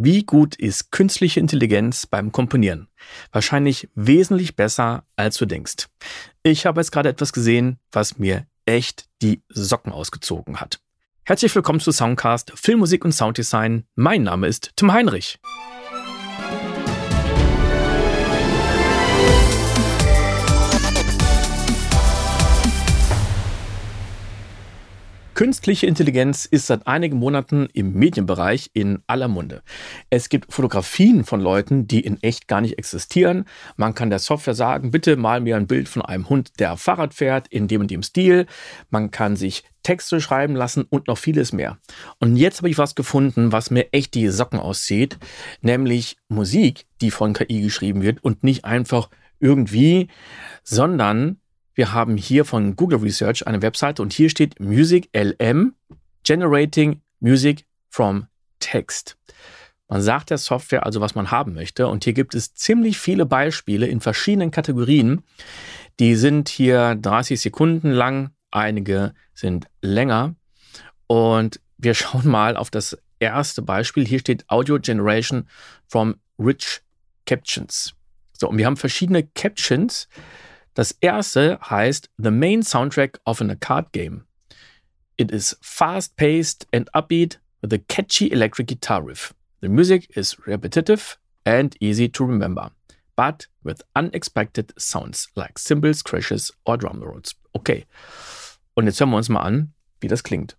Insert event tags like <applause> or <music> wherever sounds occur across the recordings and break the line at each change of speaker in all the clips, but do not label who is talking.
Wie gut ist künstliche Intelligenz beim Komponieren? Wahrscheinlich wesentlich besser, als du denkst. Ich habe jetzt gerade etwas gesehen, was mir echt die Socken ausgezogen hat. Herzlich willkommen zu Soundcast Filmmusik und Sounddesign. Mein Name ist Tim Heinrich. Künstliche Intelligenz ist seit einigen Monaten im Medienbereich in aller Munde. Es gibt Fotografien von Leuten, die in echt gar nicht existieren. Man kann der Software sagen, bitte mal mir ein Bild von einem Hund, der Fahrrad fährt, in dem und dem Stil. Man kann sich Texte schreiben lassen und noch vieles mehr. Und jetzt habe ich was gefunden, was mir echt die Socken aussieht, nämlich Musik, die von KI geschrieben wird und nicht einfach irgendwie, sondern wir haben hier von Google Research eine Webseite und hier steht Music LM Generating Music from Text. Man sagt der Software also, was man haben möchte. Und hier gibt es ziemlich viele Beispiele in verschiedenen Kategorien. Die sind hier 30 Sekunden lang, einige sind länger. Und wir schauen mal auf das erste Beispiel. Hier steht Audio Generation from Rich Captions. So, und wir haben verschiedene Captions. Das erste heißt The Main Soundtrack of an Card Game. It is fast paced and upbeat with a catchy electric guitar riff. The music is repetitive and easy to remember, but with unexpected sounds like cymbals, crashes or drum rolls. Okay. Und jetzt hören wir uns mal an, wie das klingt.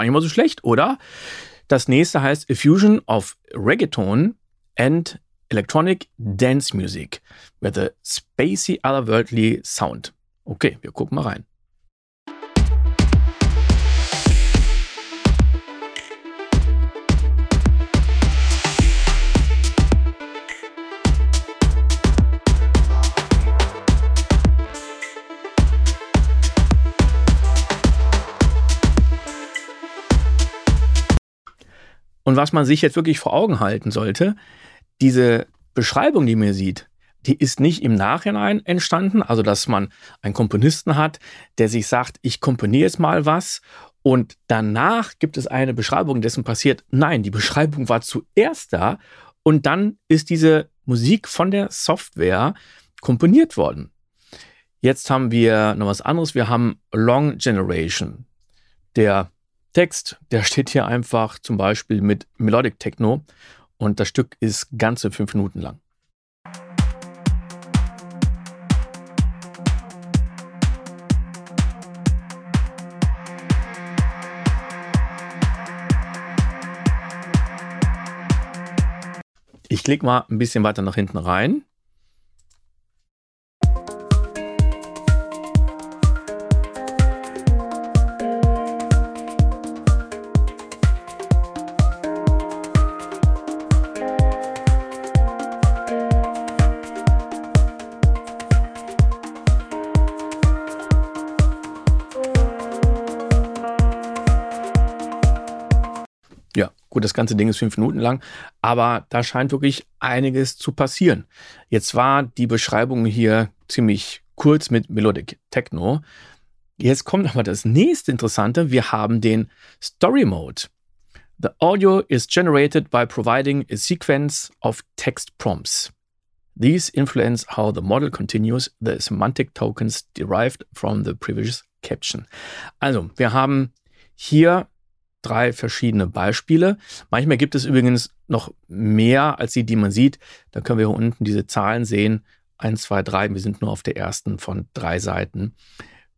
Gar nicht mal so schlecht, oder? Das nächste heißt A Fusion of Reggaeton and Electronic Dance Music with a spacey otherworldly sound. Okay, wir gucken mal rein. Und was man sich jetzt wirklich vor Augen halten sollte, diese Beschreibung, die man sieht, die ist nicht im Nachhinein entstanden, also dass man einen Komponisten hat, der sich sagt, ich komponiere jetzt mal was und danach gibt es eine Beschreibung dessen passiert. Nein, die Beschreibung war zuerst da und dann ist diese Musik von der Software komponiert worden. Jetzt haben wir noch was anderes. Wir haben Long Generation. Der Text, der steht hier einfach zum Beispiel mit Melodic Techno und das Stück ist ganze fünf Minuten lang. Ich klicke mal ein bisschen weiter nach hinten rein. Gut, das ganze Ding ist fünf Minuten lang, aber da scheint wirklich einiges zu passieren. Jetzt war die Beschreibung hier ziemlich kurz mit Melodic Techno. Jetzt kommt aber das nächste Interessante. Wir haben den Story Mode. The audio is generated by providing a sequence of text prompts. These influence how the model continues the semantic tokens derived from the previous caption. Also, wir haben hier drei verschiedene Beispiele. Manchmal gibt es übrigens noch mehr als die, die man sieht. Da können wir hier unten diese Zahlen sehen. Eins, zwei, drei. Wir sind nur auf der ersten von drei Seiten.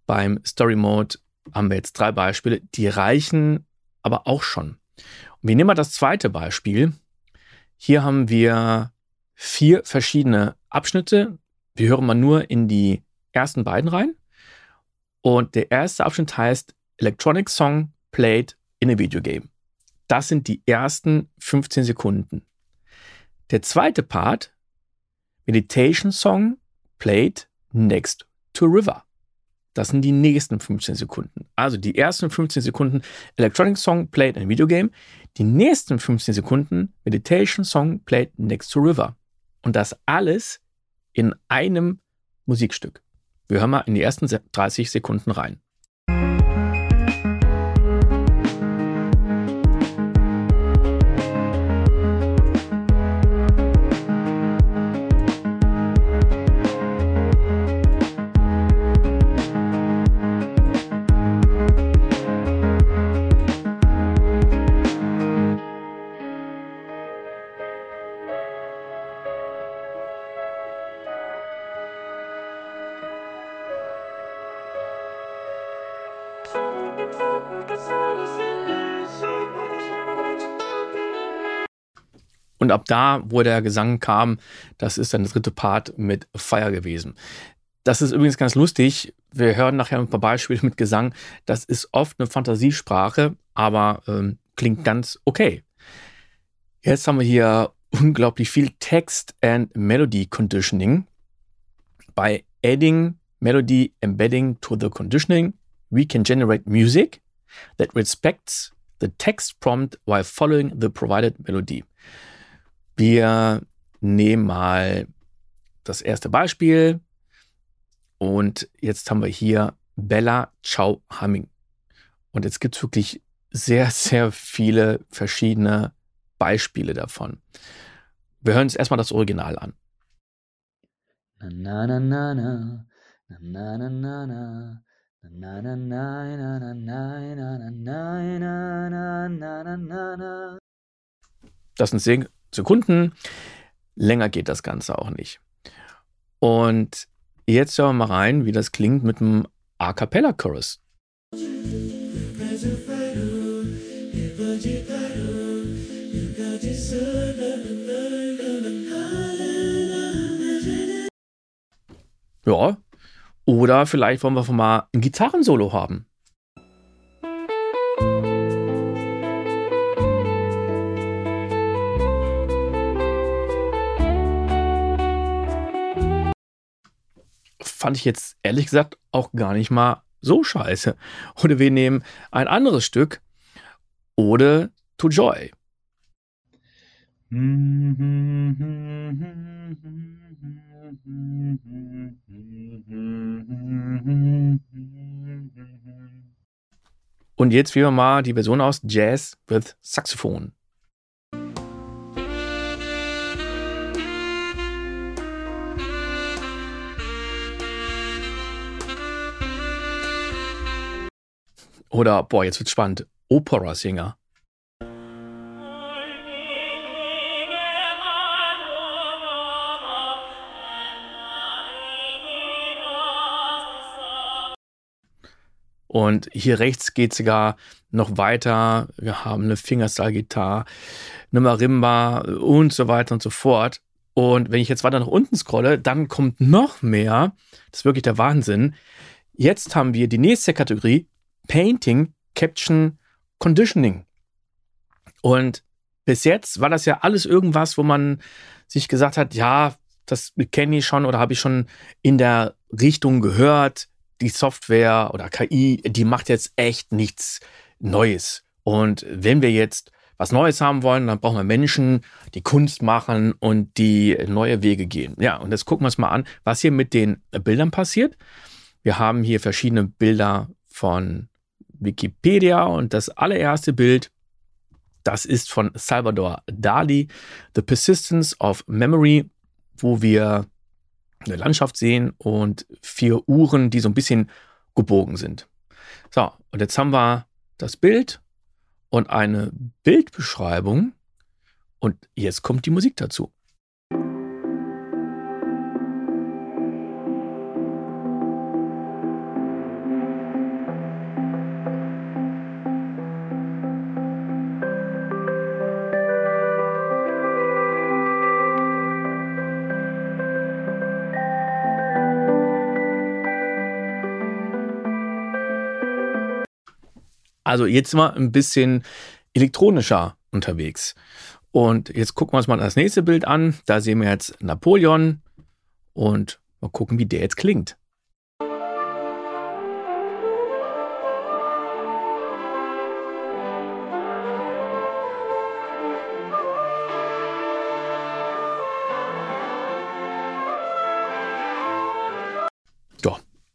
Beim Story Mode haben wir jetzt drei Beispiele. Die reichen aber auch schon. Und wir nehmen mal das zweite Beispiel. Hier haben wir vier verschiedene Abschnitte. Wir hören mal nur in die ersten beiden rein. Und der erste Abschnitt heißt Electronic Song Played in a Video Game. Das sind die ersten 15 Sekunden. Der zweite Part, Meditation Song played next to River. das sind die nächsten 15 Sekunden. Also die ersten 15 Sekunden Electronic Song played in a Video Game, die nächsten 15 Sekunden Meditation Song played next to River. Und das alles in einem Musikstück. Wir hören mal in die ersten 30 Sekunden rein. Und ab da, wo der Gesang kam, das ist dann der dritte Part mit Fire gewesen. Das ist übrigens ganz lustig. Wir hören nachher ein paar Beispiele mit Gesang. Das ist oft eine Fantasiesprache, aber ähm, klingt ganz okay. Jetzt haben wir hier unglaublich viel Text and Melody Conditioning. By adding melody embedding to the conditioning, we can generate music that respects the text prompt while following the provided melody. Wir nehmen mal das erste Beispiel und jetzt haben wir hier Bella Ciao Humming. Und jetzt gibt es wirklich sehr, sehr viele verschiedene Beispiele davon. Wir hören uns erstmal das Original an. Na, na, na, na, na, na, na, na, na. Das sind zehn Sekunden. Länger geht das Ganze auch nicht. Und jetzt schauen wir mal rein, wie das klingt mit einem A Cappella Chorus. Ja, oder vielleicht wollen wir mal ein Gitarrensolo haben. Fand ich jetzt ehrlich gesagt auch gar nicht mal so scheiße. Oder wir nehmen ein anderes Stück. Oder To Joy. Und jetzt wählen wir mal die Version aus Jazz with Saxophon. Oder, boah, jetzt wird's spannend. Opera-Singer. Und hier rechts geht es sogar noch weiter. Wir haben eine Fingerstyle-Gitarre, eine Marimba und so weiter und so fort. Und wenn ich jetzt weiter nach unten scrolle, dann kommt noch mehr. Das ist wirklich der Wahnsinn. Jetzt haben wir die nächste Kategorie Painting, Caption, Conditioning. Und bis jetzt war das ja alles irgendwas, wo man sich gesagt hat, ja, das kenne ich schon oder habe ich schon in der Richtung gehört die Software oder KI, die macht jetzt echt nichts Neues. Und wenn wir jetzt was Neues haben wollen, dann brauchen wir Menschen, die Kunst machen und die neue Wege gehen. Ja, und jetzt gucken wir uns mal an, was hier mit den Bildern passiert. Wir haben hier verschiedene Bilder von Wikipedia und das allererste Bild, das ist von Salvador Dali, The Persistence of Memory, wo wir eine Landschaft sehen und vier Uhren, die so ein bisschen gebogen sind. So, und jetzt haben wir das Bild und eine Bildbeschreibung und jetzt kommt die Musik dazu. Also jetzt mal ein bisschen elektronischer unterwegs. Und jetzt gucken wir uns mal das nächste Bild an. Da sehen wir jetzt Napoleon und mal gucken, wie der jetzt klingt.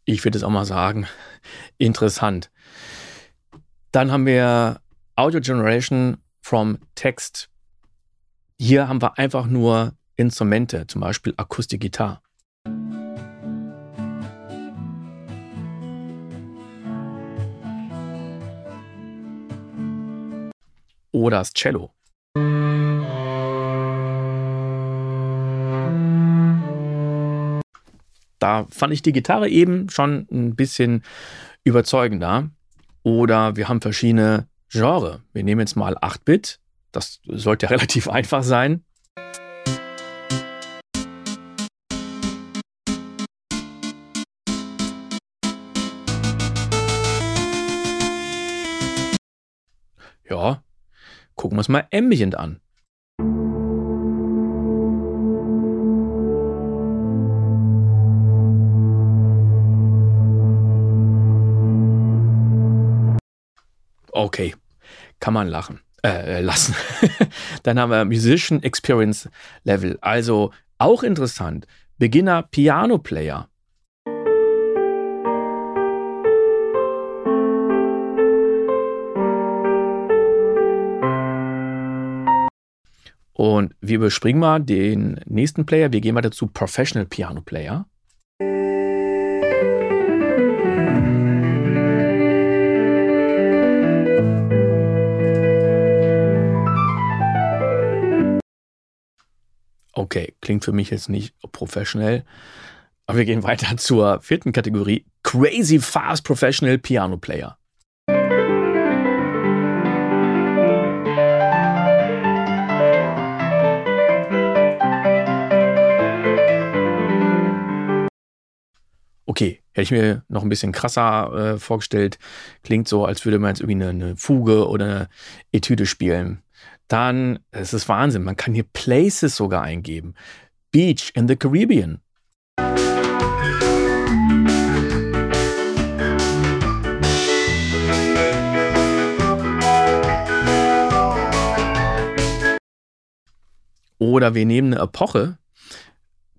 ich würde es auch mal sagen, <laughs> interessant. Dann haben wir Audio Generation from Text. Hier haben wir einfach nur Instrumente, zum Beispiel Akustikgitarre. Oder das Cello. Da fand ich die Gitarre eben schon ein bisschen überzeugender. Oder wir haben verschiedene Genre. Wir nehmen jetzt mal 8-Bit. Das sollte <laughs> relativ einfach sein. Ja, gucken wir uns mal Ambient an. Okay, kann man lachen. Äh, äh lassen. <laughs> Dann haben wir Musician Experience Level. Also auch interessant. Beginner Piano Player. Und wir überspringen mal den nächsten Player. Wir gehen weiter zu Professional Piano Player. Klingt für mich jetzt nicht professionell. Aber wir gehen weiter <laughs> zur vierten Kategorie. Crazy Fast Professional Piano Player. Okay, hätte ich mir noch ein bisschen krasser äh, vorgestellt. Klingt so, als würde man jetzt irgendwie eine, eine Fuge oder eine Etüde spielen. Dann, es ist Wahnsinn, man kann hier Places sogar eingeben. Beach in the Caribbean. Oder wir nehmen eine Epoche,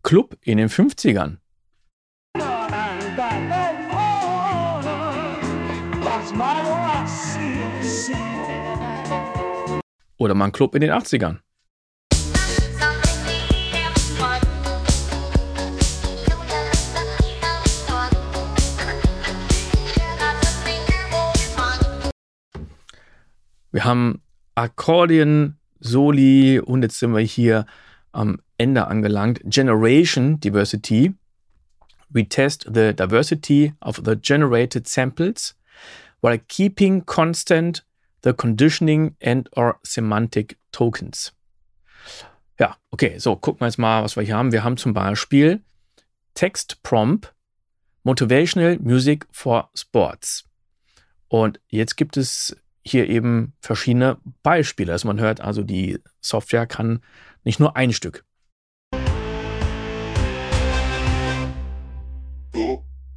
Club in den 50ern. Oder mal ein Club in den 80ern. Wir haben Akkordeon, Soli und jetzt sind wir hier am Ende angelangt. Generation Diversity. We test the diversity of the generated samples while keeping constant the conditioning and or semantic tokens. Ja, okay, so gucken wir jetzt mal, was wir hier haben. Wir haben zum Beispiel Text Prompt Motivational Music for Sports. Und jetzt gibt es hier eben verschiedene Beispiele. Also man hört also, die Software kann nicht nur ein Stück.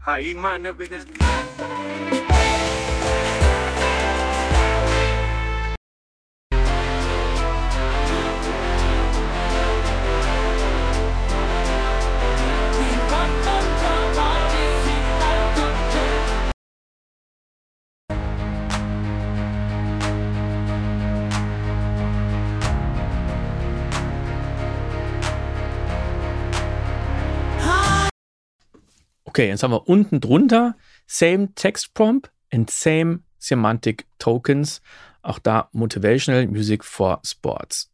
Hi, meine Okay, jetzt haben wir unten drunter Same Text Prompt and Same Semantic Tokens. Auch da Motivational Music for Sports.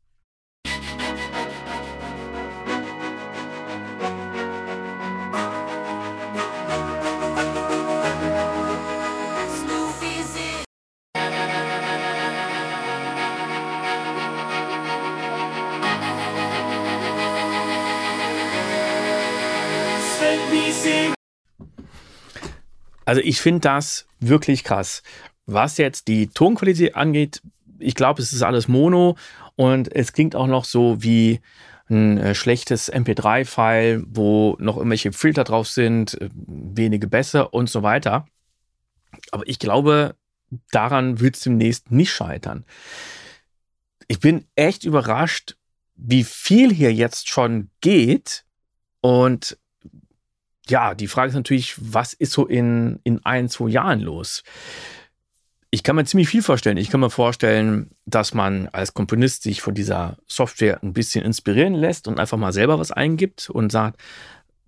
Also ich finde das wirklich krass. Was jetzt die Tonqualität angeht, ich glaube, es ist alles Mono und es klingt auch noch so wie ein äh, schlechtes MP3-File, wo noch irgendwelche Filter drauf sind, äh, wenige besser und so weiter. Aber ich glaube, daran wird es demnächst nicht scheitern. Ich bin echt überrascht, wie viel hier jetzt schon geht und ja, die Frage ist natürlich, was ist so in, in ein, zwei Jahren los? Ich kann mir ziemlich viel vorstellen. Ich kann mir vorstellen, dass man als Komponist sich von dieser Software ein bisschen inspirieren lässt und einfach mal selber was eingibt und sagt,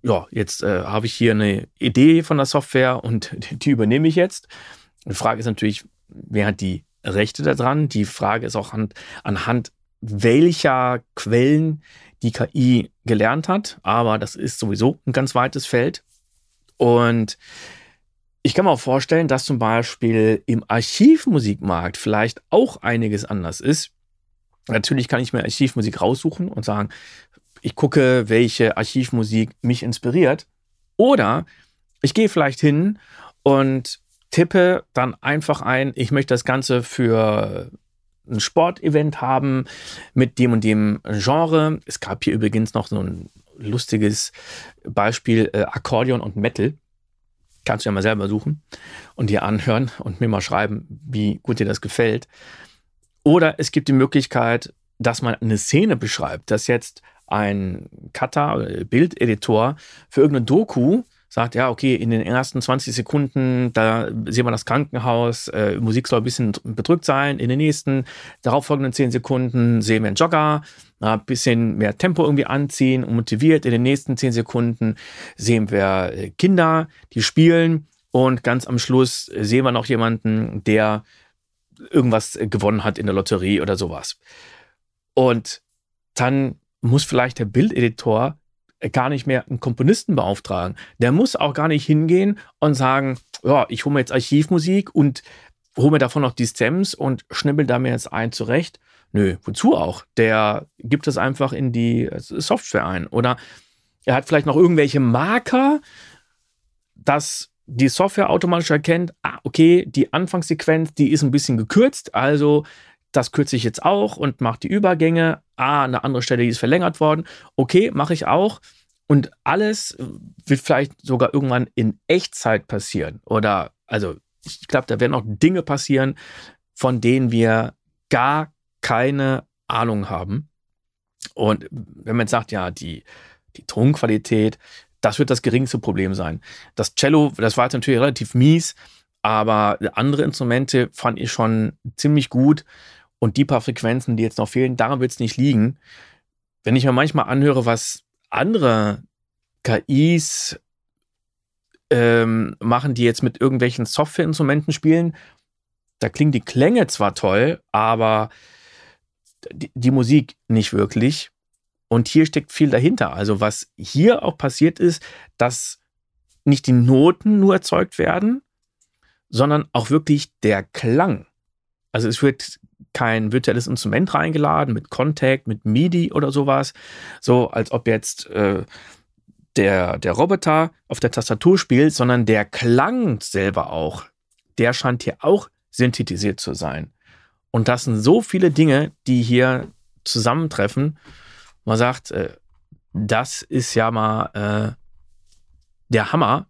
ja, jetzt äh, habe ich hier eine Idee von der Software und <laughs> die, übernehme ich jetzt. Die Frage ist natürlich, wer hat die Rechte daran? Die Frage ist auch an, anhand welcher Quellen die KI gelernt hat, aber das ist sowieso ein ganz weites Feld. Und ich kann mir auch vorstellen, dass zum Beispiel im Archivmusikmarkt vielleicht auch einiges anders ist. Natürlich kann ich mir Archivmusik raussuchen und sagen, ich gucke, welche Archivmusik mich inspiriert. Oder ich gehe vielleicht hin und tippe dann einfach ein, ich möchte das Ganze für ein Sportevent haben mit dem und dem Genre. Es gab hier übrigens noch so ein lustiges Beispiel äh, Akkordeon und Metal. Kannst du ja mal selber suchen und dir anhören und mir mal schreiben, wie gut dir das gefällt. Oder es gibt die Möglichkeit, dass man eine Szene beschreibt, dass jetzt ein Cutter, äh, Bildeditor für irgendeine Doku sagt, ja, okay, in den ersten 20 Sekunden, da sehen wir das Krankenhaus, äh, Musik soll ein bisschen bedrückt sein. In den nächsten darauffolgenden 10 Sekunden sehen wir einen Jogger, ein bisschen mehr Tempo irgendwie anziehen und motiviert. In den nächsten 10 Sekunden sehen wir äh, Kinder, die spielen. Und ganz am Schluss sehen wir noch jemanden, der irgendwas gewonnen hat in der Lotterie oder sowas. Und dann muss vielleicht der Bildeditor gar nicht mehr einen Komponisten beauftragen. Der muss auch gar nicht hingehen und sagen, ja, ich hole mir jetzt Archivmusik und hole mir davon noch die Stems und schnibbel da mir jetzt ein zurecht. Nö, wozu auch? Der gibt es einfach in die Software ein. Oder er hat vielleicht noch irgendwelche Marker, dass die Software automatisch erkennt, ah, okay, die Anfangssequenz, die ist ein bisschen gekürzt, also das kürze ich jetzt auch und mache die Übergänge. Ah, eine andere Stelle, die ist verlängert worden. Okay, mache ich auch. Und alles wird vielleicht sogar irgendwann in Echtzeit passieren. Oder, also, ich glaube, da werden auch Dinge passieren, von denen wir gar keine Ahnung haben. Und wenn man jetzt sagt, ja, die, die Tonqualität, das wird das geringste Problem sein. Das Cello, das war jetzt natürlich relativ mies, aber andere Instrumente fand ich schon ziemlich gut. Und die paar Frequenzen, die jetzt noch fehlen, daran wird es nicht liegen. Wenn ich mir manchmal anhöre, was andere KIs ähm, machen, die jetzt mit irgendwelchen Softwareinstrumenten spielen, da klingen die Klänge zwar toll, aber die, die Musik nicht wirklich. Und hier steckt viel dahinter. Also was hier auch passiert ist, dass nicht die Noten nur erzeugt werden, sondern auch wirklich der Klang. Also es wird kein virtuelles Instrument reingeladen mit Contact, mit MIDI oder sowas. So als ob jetzt äh, der, der Roboter auf der Tastatur spielt, sondern der Klang selber auch. Der scheint hier auch synthetisiert zu sein. Und das sind so viele Dinge, die hier zusammentreffen. Man sagt, äh, das ist ja mal äh, der Hammer.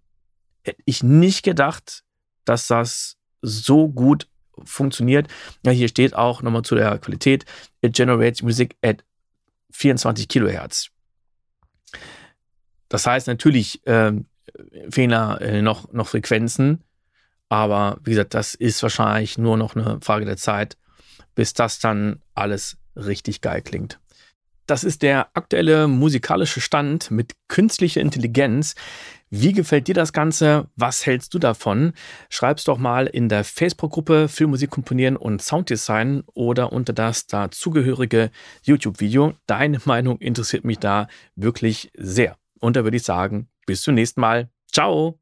Hätte ich nicht gedacht, dass das so gut funktioniert. Ja, hier steht auch nochmal zu der Qualität, it generates music at 24 Kilohertz. Das heißt natürlich äh, fehlen da äh, noch, noch Frequenzen, aber wie gesagt, das ist wahrscheinlich nur noch eine Frage der Zeit, bis das dann alles richtig geil klingt. Das ist der aktuelle musikalische Stand mit künstlicher Intelligenz. Wie gefällt dir das Ganze? Was hältst du davon? Schreib's doch mal in der Facebook-Gruppe Filmmusik komponieren und Sounddesign oder unter das dazugehörige YouTube-Video. Deine <laughs> Meinung interessiert mich da wirklich sehr. Und da würde ich sagen, bis zum nächsten Mal. Ciao!